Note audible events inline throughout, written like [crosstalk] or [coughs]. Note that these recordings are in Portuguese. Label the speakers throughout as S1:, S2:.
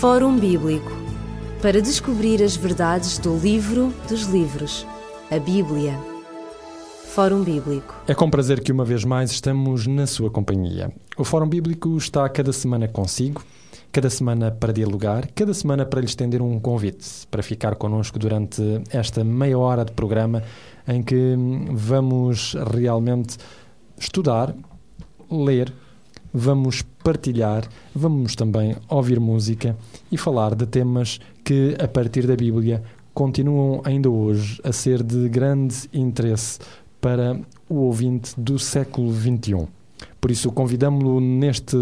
S1: Fórum Bíblico para descobrir as verdades do livro dos livros, a Bíblia. Fórum Bíblico.
S2: É com prazer que uma vez mais estamos na sua companhia. O Fórum Bíblico está cada semana consigo, cada semana para dialogar, cada semana para lhe estender um convite para ficar connosco durante esta meia hora de programa em que vamos realmente estudar, ler, vamos partilhar, vamos também ouvir música e falar de temas que, a partir da Bíblia, continuam ainda hoje a ser de grande interesse para o ouvinte do século XXI. Por isso, convidamos-lo neste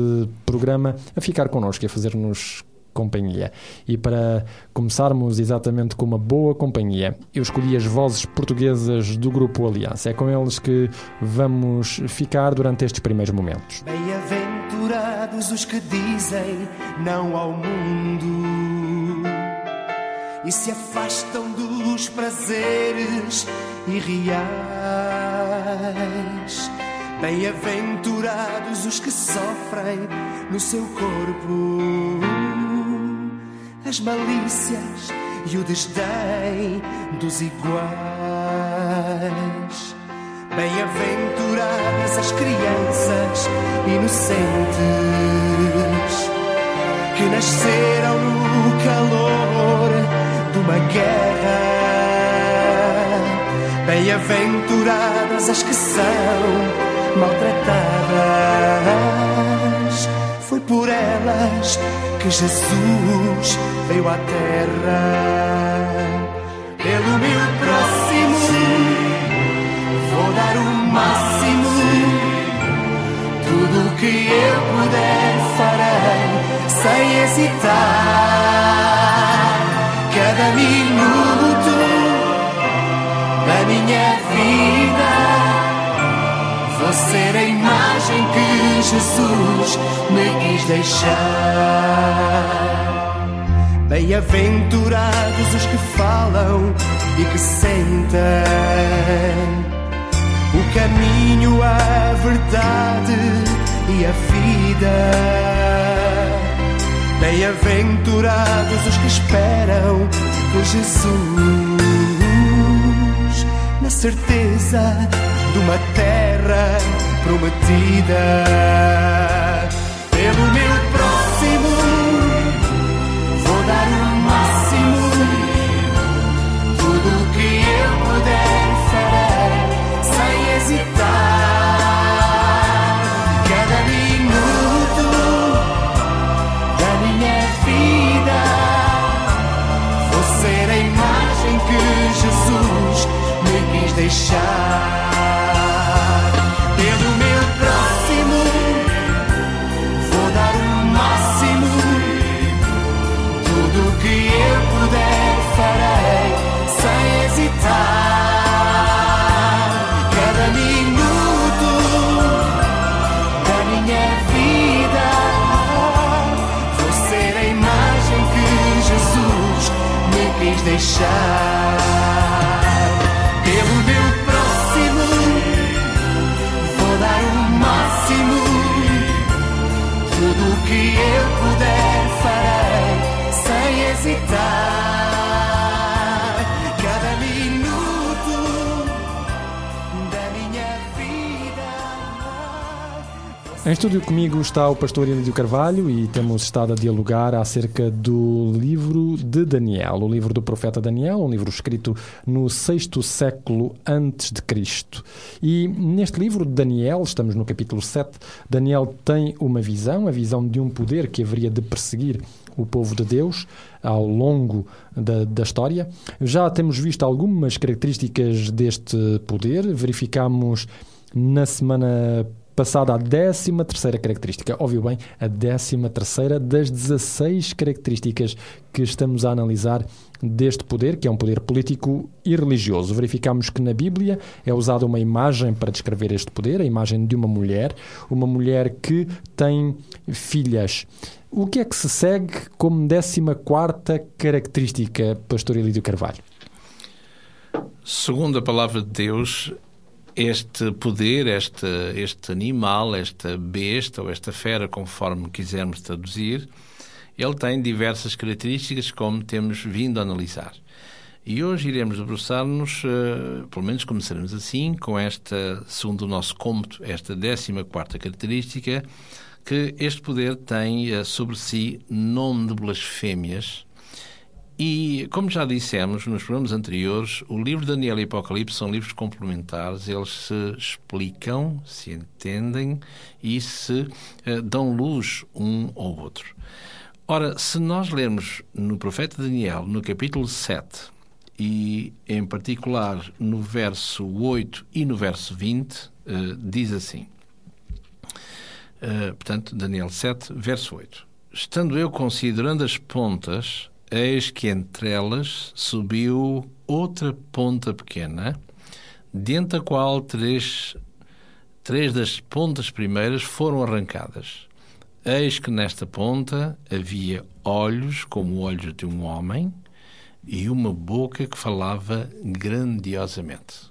S2: programa a ficar connosco e a fazer-nos companhia. E para começarmos exatamente com uma boa companhia, eu escolhi as vozes portuguesas do Grupo Aliança. É com eles que vamos ficar durante estes primeiros momentos.
S3: Bem-aventurados os que dizem não ao mundo e se afastam dos prazeres irreais. Bem-aventurados os que sofrem no seu corpo as malícias e o desdém dos iguais. Bem-aventuradas as crianças inocentes que nasceram no calor de uma guerra. Bem-aventuradas as que são maltratadas. Foi por elas que Jesus veio à terra. Pelo meu próximo, vou dar o máximo. Tudo o que eu puder farei sem hesitar. Cada minuto da minha vida ser a imagem que Jesus me quis deixar. Bem-aventurados os que falam e que sentem o caminho, a verdade e a vida. Bem-aventurados os que esperam por Jesus, na certeza de uma terra prometida. Me
S2: Em estúdio comigo está o pastor Elídio Carvalho e temos estado a dialogar acerca do livro de Daniel, o livro do profeta Daniel, um livro escrito no sexto século antes de Cristo. E neste livro de Daniel, estamos no capítulo 7, Daniel tem uma visão, a visão de um poder que haveria de perseguir o povo de Deus ao longo da, da história. Já temos visto algumas características deste poder, verificamos na semana passada a 13 terceira característica. Ouviu bem? A 13 terceira das 16 características que estamos a analisar deste poder, que é um poder político e religioso. Verificamos que na Bíblia é usada uma imagem para descrever este poder, a imagem de uma mulher, uma mulher que tem filhas. O que é que se segue como 14 quarta característica, pastor Elídio Carvalho?
S4: Segundo a palavra de Deus, este poder, este, este animal, esta besta ou esta fera, conforme quisermos traduzir, ele tem diversas características, como temos vindo a analisar. E hoje iremos debruçar-nos, uh, pelo menos começaremos assim, com esta, segundo o nosso cômodo, esta 14 característica, que este poder tem uh, sobre si nome de blasfémias. E, como já dissemos nos programas anteriores, o livro de Daniel e Apocalipse são livros complementares, eles se explicam, se entendem e se uh, dão luz um ao outro. Ora, se nós lermos no profeta Daniel, no capítulo 7, e em particular no verso 8 e no verso 20, uh, eh, diz assim: Uh, portanto, Daniel 7, verso 8. Estando eu considerando as pontas, eis que entre elas subiu outra ponta pequena, dentro da qual três, três das pontas primeiras foram arrancadas. Eis que nesta ponta havia olhos como olhos de um homem e uma boca que falava grandiosamente.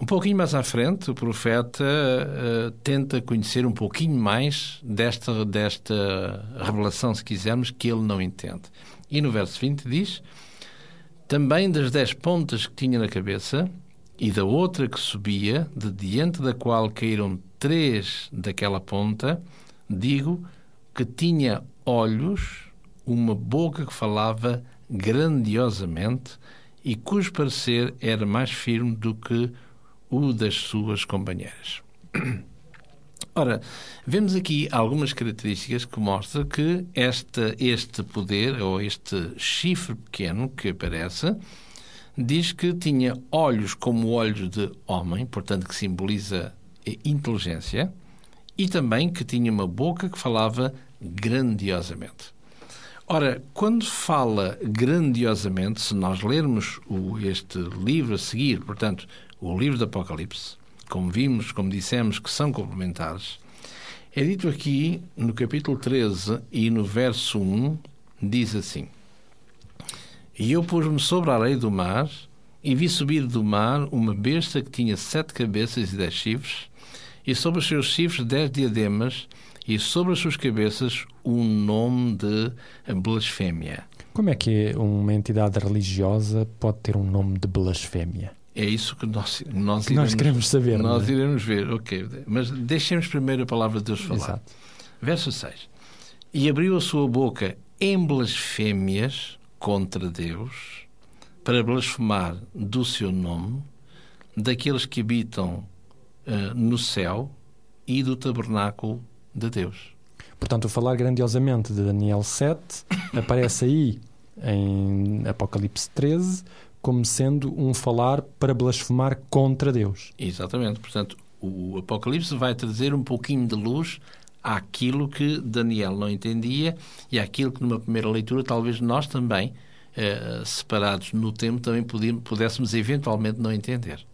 S4: Um pouquinho mais à frente, o profeta uh, tenta conhecer um pouquinho mais desta, desta revelação, se quisermos, que ele não entende. E no verso 20 diz: Também das dez pontas que tinha na cabeça, e da outra que subia, de diante da qual caíram três daquela ponta, digo que tinha olhos, uma boca que falava grandiosamente e cujo parecer era mais firme do que o das suas companheiras. [clears throat] Ora, vemos aqui algumas características que mostram que esta, este poder, ou este chifre pequeno que aparece, diz que tinha olhos como olhos de homem, portanto que simboliza inteligência, e também que tinha uma boca que falava grandiosamente. Ora, quando fala grandiosamente, se nós lermos o, este livro a seguir, portanto, o livro do Apocalipse, como vimos, como dissemos, que são complementares, é dito aqui no capítulo 13 e no verso 1, diz assim: E eu pus-me sobre a areia do mar e vi subir do mar uma besta que tinha sete cabeças e dez chifres, e sobre os seus chifres dez diademas, e sobre as suas cabeças um nome de blasfémia.
S2: Como é que uma entidade religiosa pode ter um nome de blasfémia?
S4: É isso que nós, nós,
S2: que iremos, nós queremos saber.
S4: Nós é? iremos ver, ok. Mas deixemos primeiro a palavra de Deus falar. Exato. Verso 6. E abriu a sua boca em blasfémias contra Deus, para blasfemar do seu nome, daqueles que habitam uh, no céu e do tabernáculo de Deus.
S2: Portanto, o falar grandiosamente de Daniel 7 [coughs] aparece aí em Apocalipse 13 como sendo um falar para blasfemar contra Deus.
S4: Exatamente. Portanto, o Apocalipse vai trazer um pouquinho de luz àquilo que Daniel não entendia e àquilo que numa primeira leitura talvez nós também, eh, separados no tempo, também pudéssemos eventualmente não entender.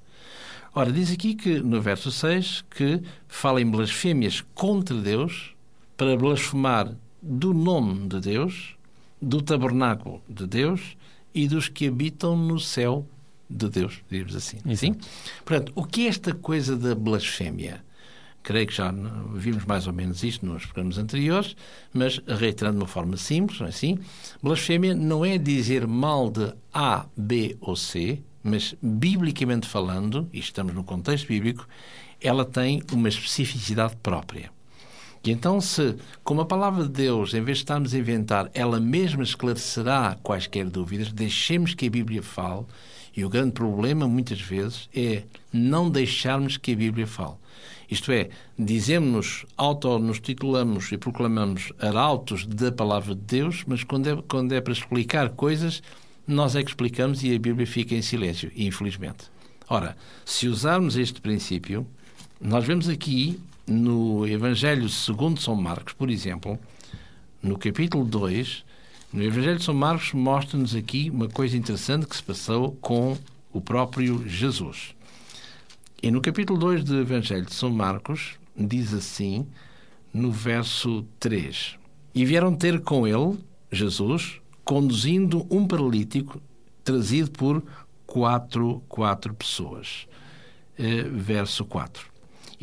S4: Ora, diz aqui que no verso 6 que fala em blasfémias contra Deus para blasfemar do nome de Deus, do tabernáculo de Deus e dos que habitam no céu de Deus, diríamos assim. Sim? Portanto, o que é esta coisa da blasfémia? Creio que já vimos mais ou menos isto nos programas anteriores, mas reiterando de uma forma simples, é assim? Blasfémia não é dizer mal de A, B ou C, mas biblicamente falando, e estamos no contexto bíblico, ela tem uma especificidade própria. E então, se, como a palavra de Deus, em vez de estarmos a inventar, ela mesma esclarecerá quaisquer dúvidas, deixemos que a Bíblia fale. E o grande problema, muitas vezes, é não deixarmos que a Bíblia fale. Isto é, dizemos, auto nos titulamos e proclamamos arautos da palavra de Deus, mas quando é, quando é para explicar coisas, nós é que explicamos e a Bíblia fica em silêncio, infelizmente. Ora, se usarmos este princípio, nós vemos aqui no Evangelho segundo São Marcos, por exemplo, no capítulo 2, no Evangelho de São Marcos mostra-nos aqui uma coisa interessante que se passou com o próprio Jesus. E no capítulo 2 do Evangelho de São Marcos diz assim, no verso 3: E vieram ter com ele, Jesus, conduzindo um paralítico trazido por quatro, quatro pessoas. Uh, verso 4.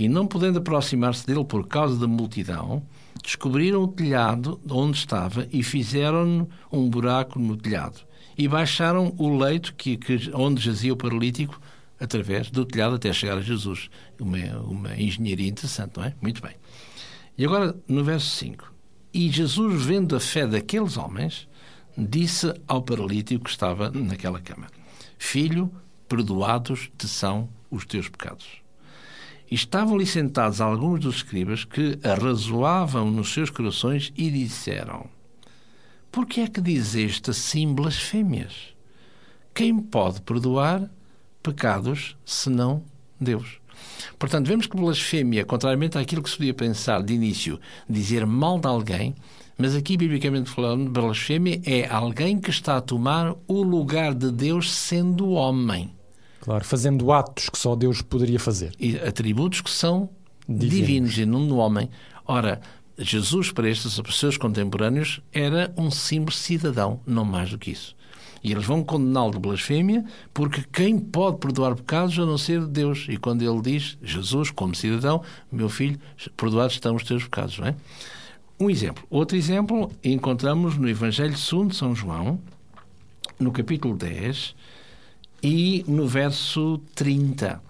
S4: E não podendo aproximar-se dele por causa da multidão, descobriram o telhado onde estava e fizeram um buraco no telhado. E baixaram o leito que, que, onde jazia o paralítico através do telhado até chegar a Jesus. Uma, uma engenharia interessante, não é? Muito bem. E agora, no verso 5. E Jesus, vendo a fé daqueles homens, disse ao paralítico que estava naquela cama: Filho, perdoados te são os teus pecados. Estavam ali sentados alguns dos escribas que arrazoavam nos seus corações e disseram: Por que é que dizeste assim blasfémias? Quem pode perdoar pecados senão Deus? Portanto, vemos que blasfémia, contrariamente àquilo que se podia pensar de início, dizer mal de alguém, mas aqui, biblicamente falando, blasfémia é alguém que está a tomar o lugar de Deus sendo homem.
S2: Claro, fazendo atos que só Deus poderia fazer.
S4: E atributos que são divinos, divinos e não do homem. Ora, Jesus, para estes seus contemporâneos, era um simples cidadão, não mais do que isso. E eles vão condená-lo de blasfémia, porque quem pode perdoar pecados a não ser Deus? E quando ele diz, Jesus, como cidadão, meu filho, perdoados estão os teus pecados, não é? Um exemplo. Outro exemplo encontramos no Evangelho segundo São João, no capítulo 10 e no verso 30.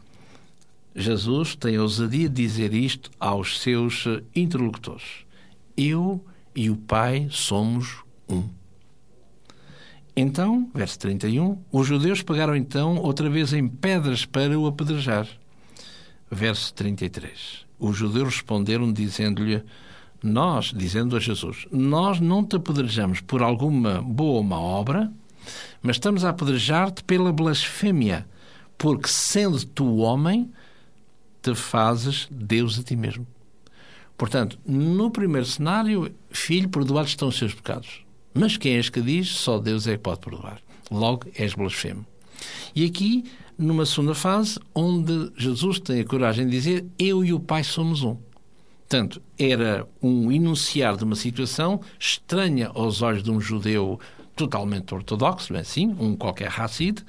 S4: Jesus tem a ousadia de dizer isto aos seus interlocutores. Eu e o Pai somos um. Então, verso 31, os judeus pegaram então outra vez em pedras para o apedrejar. Verso 33. Os judeus responderam dizendo-lhe: Nós, dizendo a Jesus, nós não te apedrejamos por alguma boa ou má obra, mas estamos a apedrejar-te pela blasfémia, porque sendo tu homem, te fazes Deus a ti mesmo. Portanto, no primeiro cenário, filho, perdoados estão os seus pecados. Mas quem és que diz, só Deus é que pode perdoar. Logo, és blasfemo. E aqui, numa segunda fase, onde Jesus tem a coragem de dizer: Eu e o Pai somos um. Portanto, era um enunciar de uma situação estranha aos olhos de um judeu totalmente ortodoxo, é assim? Um qualquer racide,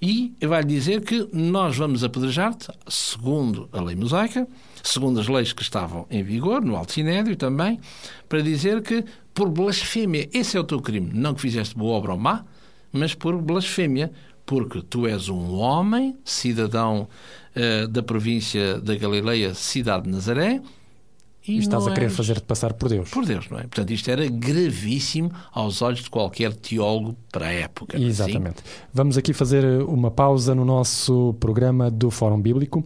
S4: e vai dizer que nós vamos apedrejar-te, segundo a lei mosaica, segundo as leis que estavam em vigor, no Alto Sinédrio também, para dizer que por blasfémia, esse é o teu crime, não que fizeste boa obra ou má, mas por blasfémia, porque tu és um homem, cidadão uh, da província da Galileia, cidade de Nazaré,
S2: e, e estás a querer fazer-te passar por Deus.
S4: Por Deus, não é? Portanto, isto era gravíssimo aos olhos de qualquer teólogo para a época.
S2: Exatamente. Vamos aqui fazer uma pausa no nosso programa do Fórum Bíblico.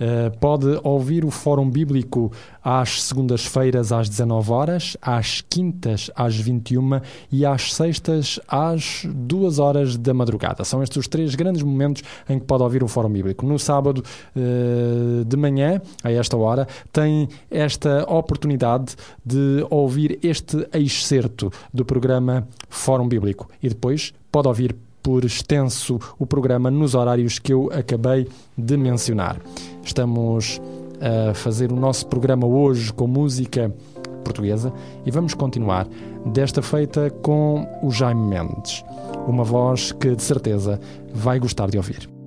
S2: Uh, pode ouvir o Fórum Bíblico às segundas-feiras às 19 horas, às quintas às 21 e às sextas às 2 horas da madrugada. São estes os três grandes momentos em que pode ouvir o Fórum Bíblico. No sábado uh, de manhã, a esta hora, tem esta oportunidade de ouvir este excerto do programa Fórum Bíblico e depois pode ouvir por extenso o programa nos horários que eu acabei de mencionar. Estamos a fazer o nosso programa hoje com música portuguesa e vamos continuar, desta feita com o Jaime Mendes, uma voz que de certeza vai gostar de ouvir.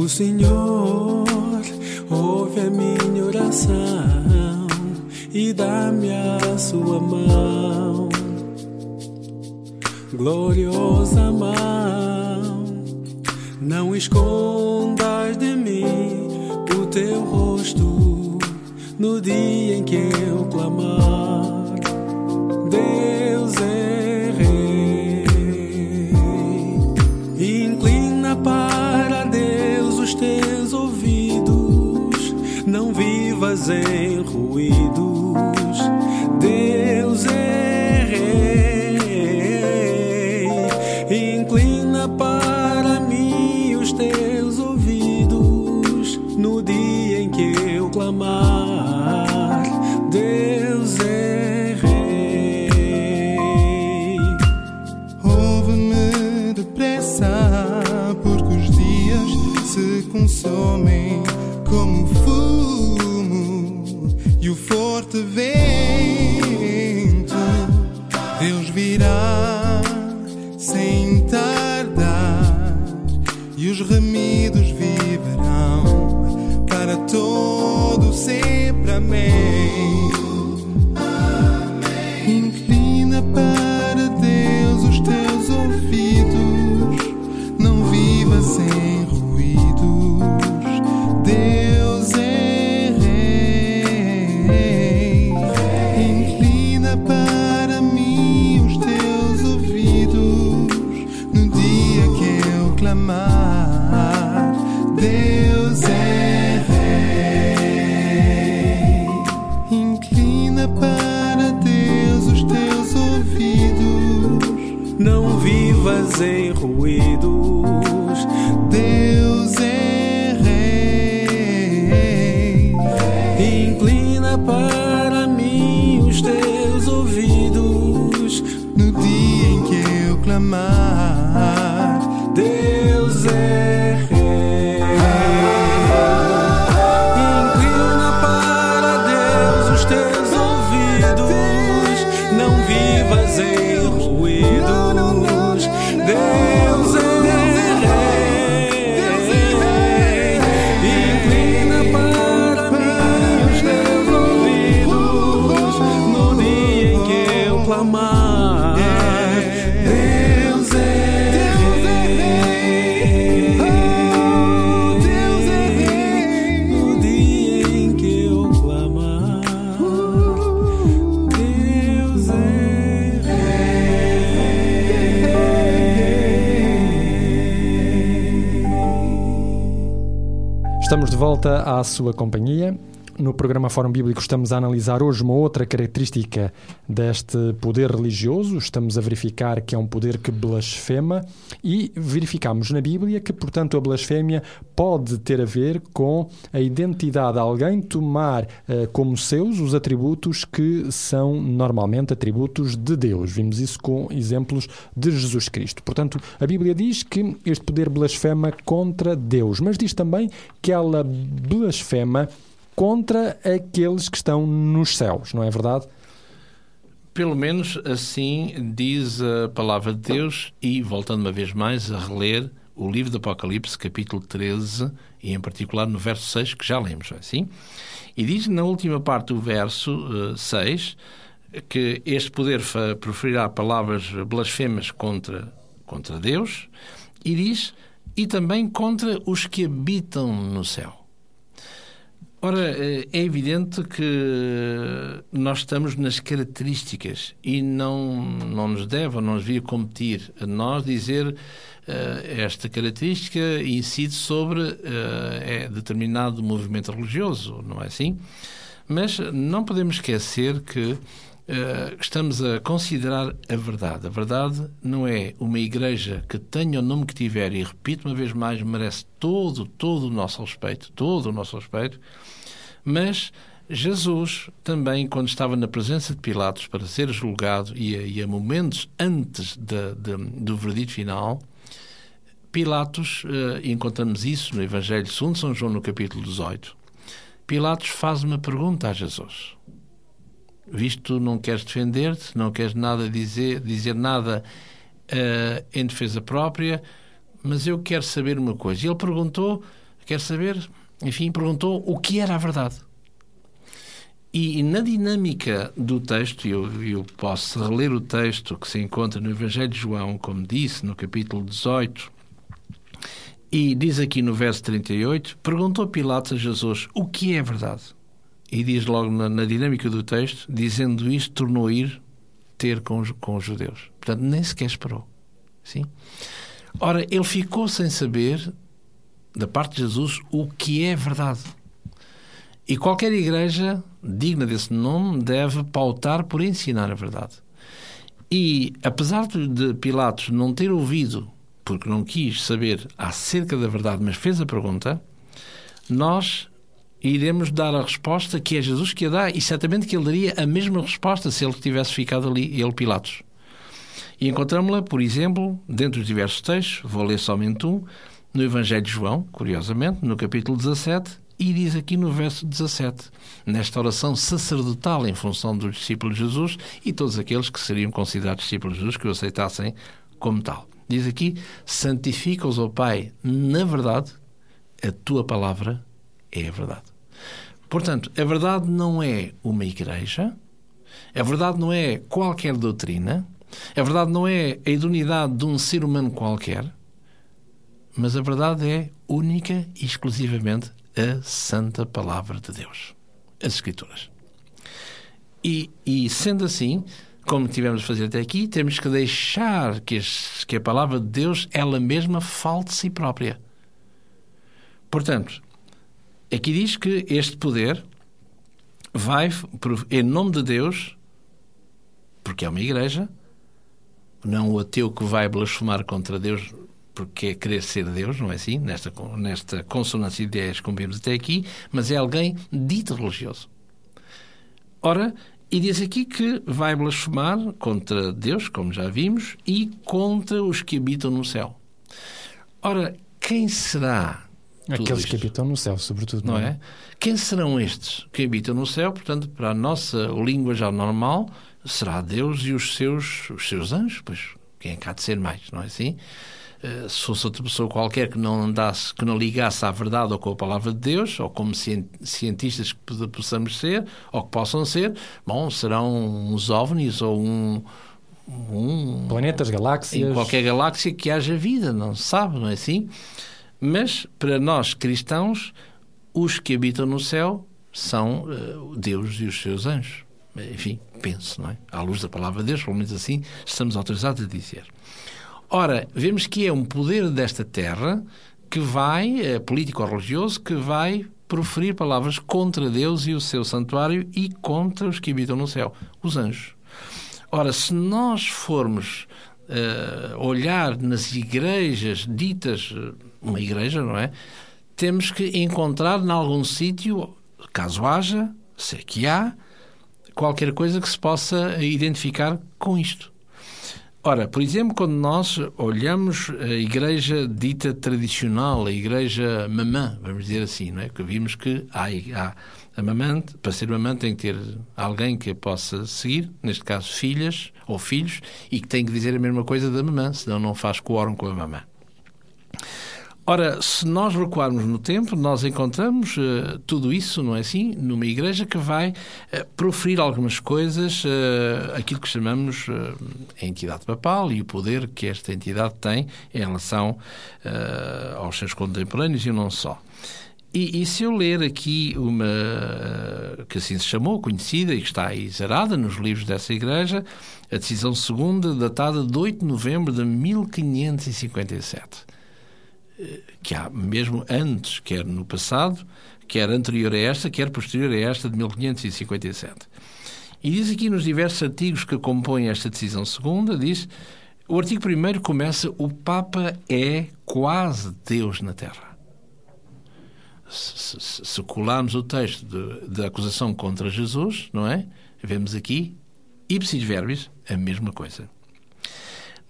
S5: O Senhor ouve a minha oração e dá-me a sua mão, gloriosa mão. Não escondas de mim o teu rosto no dia em que
S2: volta à sua companhia. No programa Fórum Bíblico estamos a analisar hoje uma outra característica deste poder religioso. Estamos a verificar que é um poder que blasfema e verificamos na Bíblia que, portanto, a blasfémia pode ter a ver com a identidade de alguém tomar eh, como seus os atributos que são normalmente atributos de Deus. Vimos isso com exemplos de Jesus Cristo. Portanto, a Bíblia diz que este poder blasfema contra Deus, mas diz também que ela blasfema contra aqueles que estão nos céus, não é verdade?
S4: Pelo menos assim diz a palavra de Deus, e voltando uma vez mais a reler o livro do Apocalipse, capítulo 13, e em particular no verso 6, que já lemos, é assim? E diz na última parte do verso uh, 6 que este poder proferirá palavras blasfemas contra, contra Deus, e diz, e também contra os que habitam no céu. Ora, é evidente que nós estamos nas características e não, não nos deve ou não nos devia competir a nós dizer uh, esta característica incide sobre uh, é determinado movimento religioso, não é assim? Mas não podemos esquecer que estamos a considerar a verdade. A verdade não é uma igreja que tenha o nome que tiver e, repito uma vez mais, merece todo, todo o nosso respeito, todo o nosso respeito, mas Jesus também, quando estava na presença de Pilatos para ser julgado e a, e a momentos antes de, de, do verdito final, Pilatos, uh, encontramos isso no Evangelho segundo São João, no capítulo 18, Pilatos faz uma pergunta a Jesus. Visto não queres defender-te, não queres nada dizer, dizer nada uh, em defesa própria, mas eu quero saber uma coisa. E ele perguntou, quer saber, enfim, perguntou o que era a verdade. E, na dinâmica do texto, eu, eu posso reler o texto que se encontra no Evangelho de João, como disse, no capítulo 18, e diz aqui no verso 38, perguntou Pilatos a Jesus o que é verdade. E diz logo na, na dinâmica do texto, dizendo isto, tornou ir ter com, com os judeus. Portanto, nem sequer esperou. Sim? Ora, ele ficou sem saber, da parte de Jesus, o que é verdade. E qualquer igreja digna desse nome deve pautar por ensinar a verdade. E, apesar de Pilatos não ter ouvido, porque não quis saber acerca da verdade, mas fez a pergunta, nós iremos dar a resposta que é Jesus que a dá, e certamente que ele daria a mesma resposta se ele tivesse ficado ali, ele, Pilatos. E encontramos-la, por exemplo, dentro de diversos textos, vou ler somente um, no Evangelho de João, curiosamente, no capítulo 17, e diz aqui no verso 17, nesta oração sacerdotal em função dos discípulos de Jesus e todos aqueles que seriam considerados discípulos de Jesus, que o aceitassem como tal. Diz aqui: santifica-os, ó Pai, na verdade, a tua palavra é a verdade. Portanto, a verdade não é uma igreja, a verdade não é qualquer doutrina, a verdade não é a idoneidade de um ser humano qualquer, mas a verdade é única e exclusivamente a santa palavra de Deus, as Escrituras. E, e sendo assim, como tivemos a fazer até aqui, temos que deixar que, as, que a palavra de Deus, ela mesma, fale de si própria. Portanto, aqui diz que este poder vai, em nome de Deus, porque é uma igreja, não o ateu que vai blasfemar contra Deus porque é querer ser Deus, não é assim? Nesta, nesta consonância de ideias que vimos até aqui, mas é alguém dito religioso. Ora, e diz aqui que vai blasfemar contra Deus, como já vimos, e contra os que habitam no céu. Ora, quem será
S2: Aqueles
S4: isto?
S2: que habitam no céu, sobretudo.
S4: não é? Quem serão estes que habitam no céu? Portanto, para a nossa língua já normal, será Deus e os seus, os seus anjos, pois quem é que há de ser mais, não é assim? Eh, Se fosse outra pessoa qualquer que não andasse, que não ligasse à verdade ou com a palavra de Deus, ou como cien- cientistas que possamos ser, ou que possam ser, bom, serão uns ovnis ou um, um
S2: Planetas, galáxias.
S4: em qualquer galáxia que haja vida, não se sabe, não é assim? Mas para nós cristãos, os que habitam no céu são eh, Deus e os seus anjos. Enfim, penso, não é? À luz da palavra de Deus, pelo menos assim estamos autorizados a dizer. Ora, vemos que é um poder desta terra que vai, é, político-religioso, que vai proferir palavras contra Deus e o seu santuário e contra os que habitam no céu, os anjos. Ora, se nós formos eh, olhar nas igrejas ditas, eh, uma igreja, não é? Temos que encontrar em algum sítio, caso haja, se é que há, qualquer coisa que se possa identificar com isto. Ora, por exemplo, quando nós olhamos a igreja dita tradicional, a igreja mamã, vamos dizer assim, não é? Que vimos que há, há a mamã, para ser mamã tem que ter alguém que a possa seguir, neste caso filhas ou filhos, e que tem que dizer a mesma coisa da mamã, senão não faz quórum com a mamã. Ora, se nós recuarmos no tempo, nós encontramos eh, tudo isso, não é assim? Numa igreja que vai eh, proferir algumas coisas, eh, aquilo que chamamos a entidade papal e o poder que esta entidade tem em relação aos seus contemporâneos e não só. E, e se eu ler aqui uma eh, que assim se chamou, conhecida e que está aí zerada nos livros dessa igreja, a decisão segunda, datada de 8 de novembro de 1557 que há mesmo antes, quer no passado, quer anterior a esta, quer posterior a esta de 1557. E diz aqui nos diversos artigos que compõem esta decisão segunda, diz, o artigo primeiro começa, o Papa é quase Deus na Terra. Se, se, colarmos o texto da acusação contra Jesus, não é? Vemos aqui, ipsis verbis, a mesma coisa.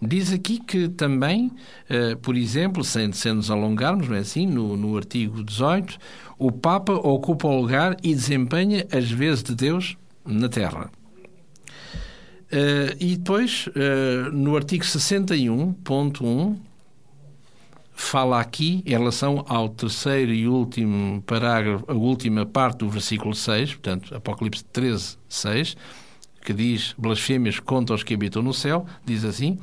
S4: Diz aqui que também, eh, por exemplo, sem, sem nos alongarmos, não é assim, no, no artigo 18, o Papa ocupa o lugar e desempenha as vezes de Deus na Terra. Eh, e depois, eh, no artigo 61.1, fala aqui, em relação ao terceiro e último parágrafo, a última parte do versículo 6, portanto, Apocalipse 13, 6, que diz blasfêmias contra os que habitam no céu, diz assim,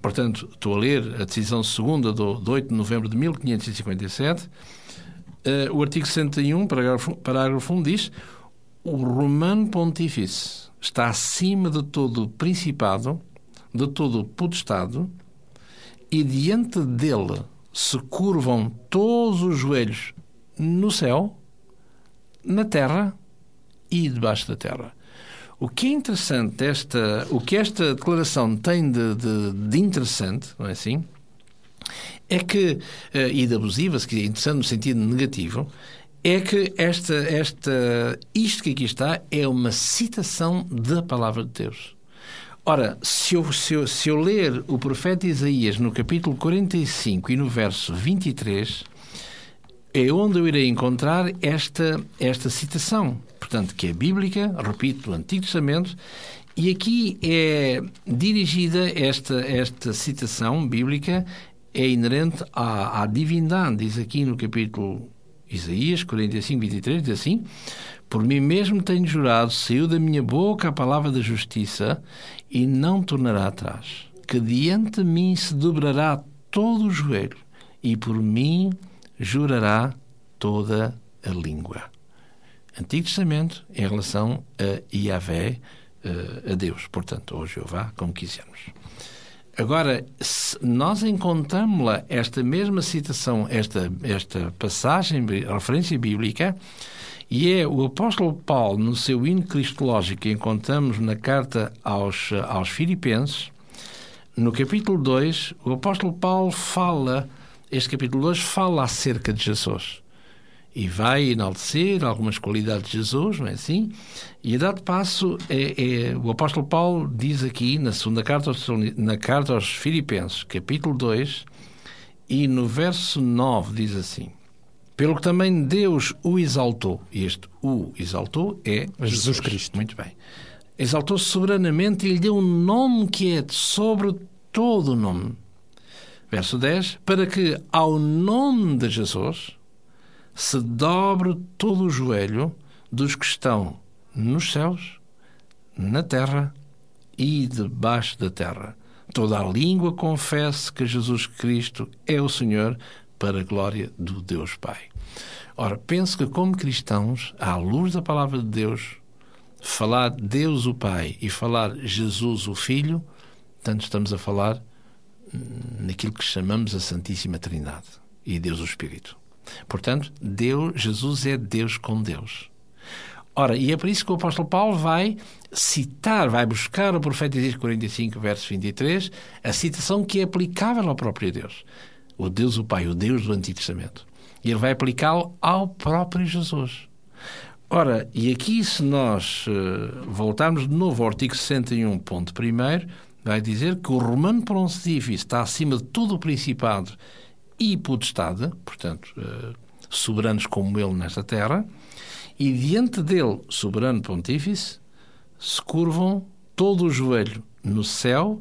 S4: portanto, estou a ler a decisão segunda do, de 8 de novembro de 1557, uh, o artigo 61, parágrafo, parágrafo 1, diz o romano pontífice está acima de todo o principado, de todo o potestado, e diante dele se curvam todos os joelhos no céu, na terra e debaixo da terra. O que é interessante, esta, o que esta declaração tem de, de, de interessante, não é assim? É que, e de abusiva, se quiser, interessante no sentido negativo, é que esta, esta, isto que aqui está é uma citação da palavra de Deus. Ora, se eu, se, eu, se eu ler o profeta Isaías no capítulo 45 e no verso 23, é onde eu irei encontrar esta, esta citação, portanto, que é bíblica, repito, do Antigo Testamento, e aqui é dirigida esta, esta citação bíblica, é inerente à, à divindade, diz aqui no capítulo Isaías 45, 23, diz assim: Por mim mesmo tenho jurado, saiu da minha boca a palavra da justiça e não tornará atrás, que diante de mim se dobrará todo o joelho e por mim jurará toda a língua. Antigo Testamento em relação a Yahvé, a Deus, portanto, ou Jeová, como quisermos. Agora, nós encontramos esta mesma citação, esta, esta passagem, referência bíblica, e é o apóstolo Paulo, no seu hino cristológico, que encontramos na carta aos, aos Filipenses, no capítulo 2, o apóstolo Paulo fala, este capítulo 2 fala acerca de Jesus. E vai enaltecer algumas qualidades de Jesus, não é assim? E a dado passo, é, é, o apóstolo Paulo diz aqui, na segunda carta aos, na carta aos Filipenses, capítulo 2, e no verso 9 diz assim: Pelo que também Deus o exaltou. E este o exaltou é
S2: Jesus Cristo.
S4: Muito bem. Exaltou soberanamente e lhe deu um nome que é sobre todo o nome. Verso 10: Para que ao nome de Jesus se dobre todo o joelho dos que estão nos céus, na terra e debaixo da terra. Toda a língua confesse que Jesus Cristo é o Senhor para a glória do Deus Pai. Ora, penso que como cristãos, à luz da palavra de Deus, falar Deus o Pai e falar Jesus o Filho, tanto estamos a falar naquilo que chamamos a Santíssima Trindade e Deus o Espírito. Portanto, Deus, Jesus é Deus com Deus. Ora, e é por isso que o apóstolo Paulo vai citar, vai buscar o profeta Isaías 45, verso 23, a citação que é aplicável ao próprio Deus. O Deus o Pai, o Deus do Antigo Testamento. E ele vai aplicá-lo ao próprio Jesus. Ora, e aqui se nós uh, voltarmos de novo ao artigo 61, ponto primeiro, vai dizer que o Romano Pontifício está acima de todo o principado e potestade, portanto, uh, soberanos como ele nesta terra, e diante dele, soberano pontífice, se curvam todo o joelho no céu,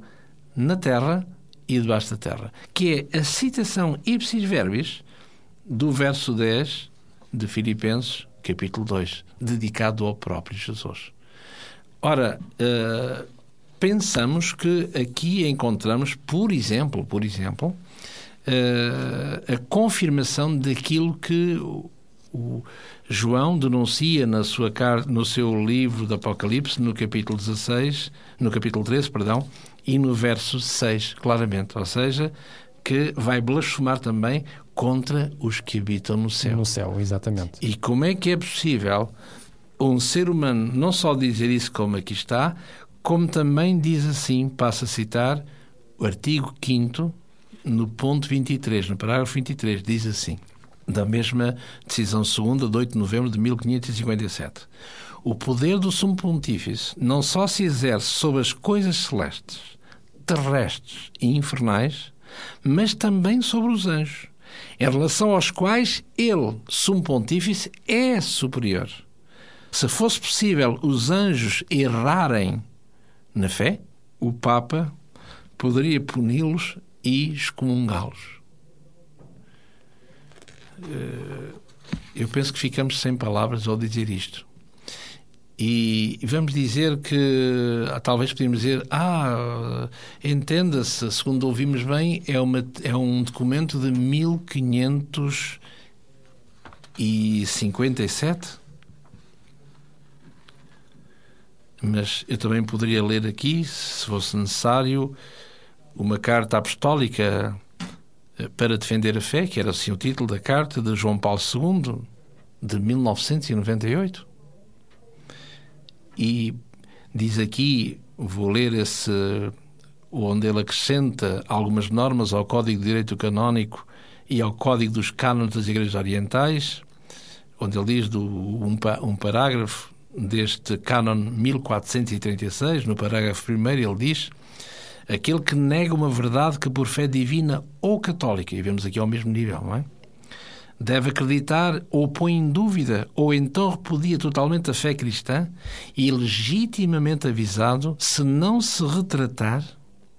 S4: na terra e debaixo da terra, que é a citação ipsis verbis do verso 10 de Filipenses, capítulo 2, dedicado ao próprio Jesus. Ora, uh, pensamos que aqui encontramos, por exemplo, por exemplo, uh, a confirmação daquilo que o, o João denuncia na sua no seu livro do Apocalipse, no capítulo 16, no capítulo 13, perdão, e no verso 6, claramente, ou seja, que vai blasfemar também contra os que habitam no céu.
S2: No céu, exatamente.
S4: E como é que é possível um ser humano não só dizer isso como aqui está, como também diz assim, passa a citar o artigo 5 no ponto 23, no parágrafo 23, diz assim: da mesma decisão segunda de 8 de novembro de 1557. O poder do Sumo Pontífice não só se exerce sobre as coisas celestes, terrestres e infernais, mas também sobre os anjos, em relação aos quais ele, Sumo Pontífice, é superior. Se fosse possível os anjos errarem na fé, o Papa poderia puni-los e excomungá-los. Eh, eu penso que ficamos sem palavras ao dizer isto. E vamos dizer que, ah, talvez podíamos dizer, ah, entenda-se, segundo ouvimos bem, é, uma, é um documento de 1557. Mas eu também poderia ler aqui, se fosse necessário, uma carta apostólica para defender a fé, que era assim o título da carta de João Paulo II, de 1998. E diz aqui, vou ler esse, onde ele acrescenta algumas normas ao Código de Direito Canónico e ao Código dos Cânones das Igrejas Orientais, onde ele diz do, um, um parágrafo deste cânon 1436, no parágrafo primeiro, ele diz aquele que nega uma verdade que por fé divina ou católica, e vemos aqui ao mesmo nível, não é? Deve acreditar ou põe em dúvida ou então repudia totalmente a fé cristã e legitimamente avisado, se não se retratar,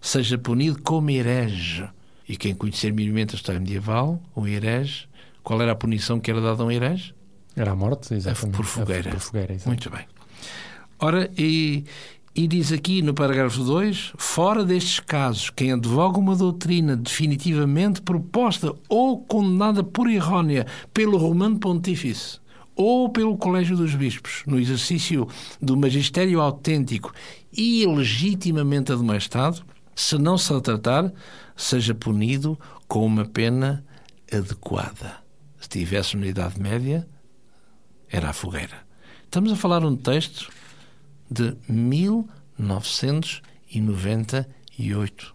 S4: seja punido como herege. E quem conhecer minimamente a história medieval, o herege, qual era a punição que era dada a um herege?
S2: Era a morte, exatamente.
S4: Por fogueira.
S2: Por fogueira
S4: Muito bem. Ora, e, e diz aqui no parágrafo 2: fora destes casos, quem advoga uma doutrina definitivamente proposta ou condenada por errónea pelo Romano Pontífice ou pelo Colégio dos Bispos, no exercício do magistério autêntico e legitimamente admoestado, se não se tratar, seja punido com uma pena adequada. Se tivesse na Idade Média, era a fogueira. Estamos a falar um texto de 1998.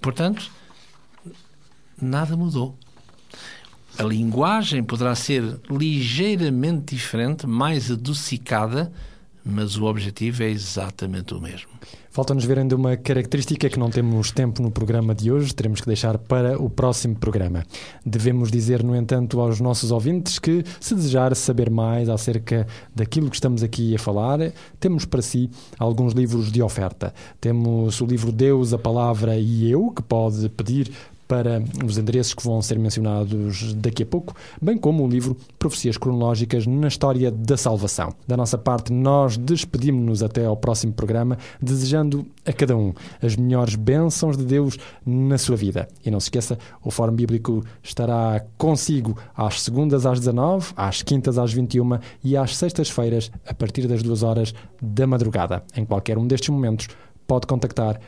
S4: Portanto, nada mudou. A linguagem poderá ser ligeiramente diferente, mais adocicada, mas o objetivo é exatamente o mesmo.
S2: Falta-nos ver ainda uma característica que não temos tempo no programa de hoje, teremos que deixar para o próximo programa. Devemos dizer, no entanto, aos nossos ouvintes que, se desejar saber mais acerca daquilo que estamos aqui a falar, temos para si alguns livros de oferta. Temos o livro Deus, a Palavra e Eu, que pode pedir para os endereços que vão ser mencionados daqui a pouco, bem como o livro Profecias Cronológicas na História da Salvação. Da nossa parte, nós despedimos-nos até ao próximo programa, desejando a cada um as melhores bênçãos de Deus na sua vida. E não se esqueça, o Fórum Bíblico estará consigo às segundas às 19, às quintas às 21 e às sextas-feiras a partir das 2 horas da madrugada. Em qualquer um destes momentos, pode contactar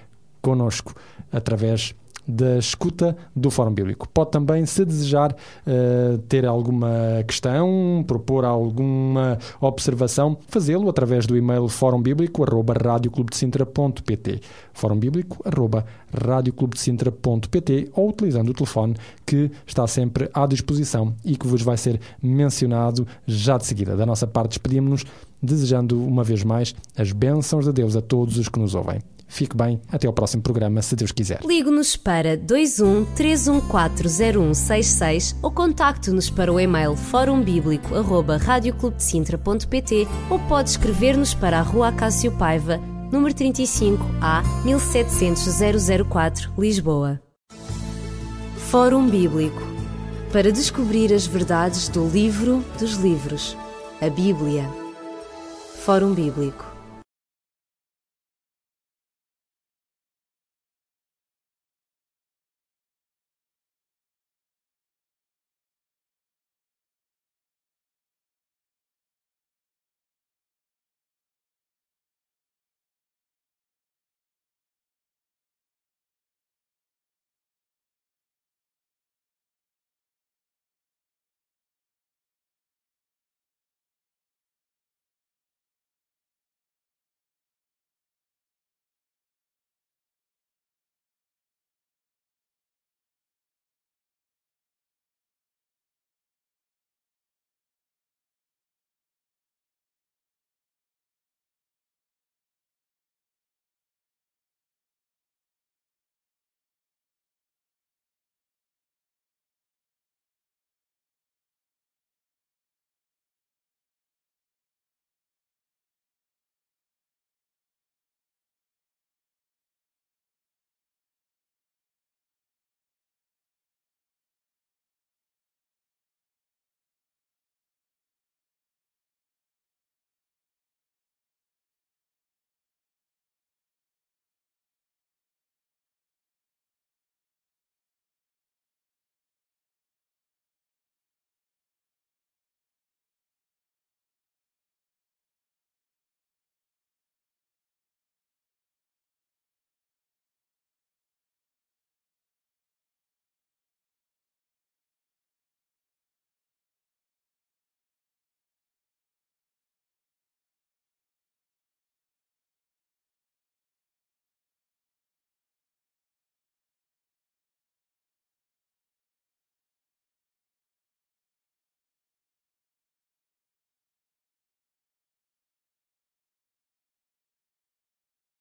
S2: connosco através da escuta do Fórum Bíblico. Pode também, se desejar uh, ter alguma questão, propor alguma observação, fazê-lo através do e-mail fórumbíblico.radioclubdecintra.pt fórumbíblico.radioclubdecintra.pt ou utilizando o telefone que está sempre à disposição e que vos vai ser mencionado já de seguida. Da nossa parte, despedimos-nos desejando uma vez mais as bênçãos de Deus a todos os que nos ouvem. Fique bem, até ao próximo programa, se Deus quiser.
S1: Ligue-nos para 21 3140166 ou contacte-nos para o e-mail forumbíblico.radioclubdecintra.pt ou pode escrever-nos para a Rua Acácio Paiva, número 35 A 1700 004, Lisboa. Fórum Bíblico para descobrir as verdades do livro dos livros, a Bíblia. Fórum Bíblico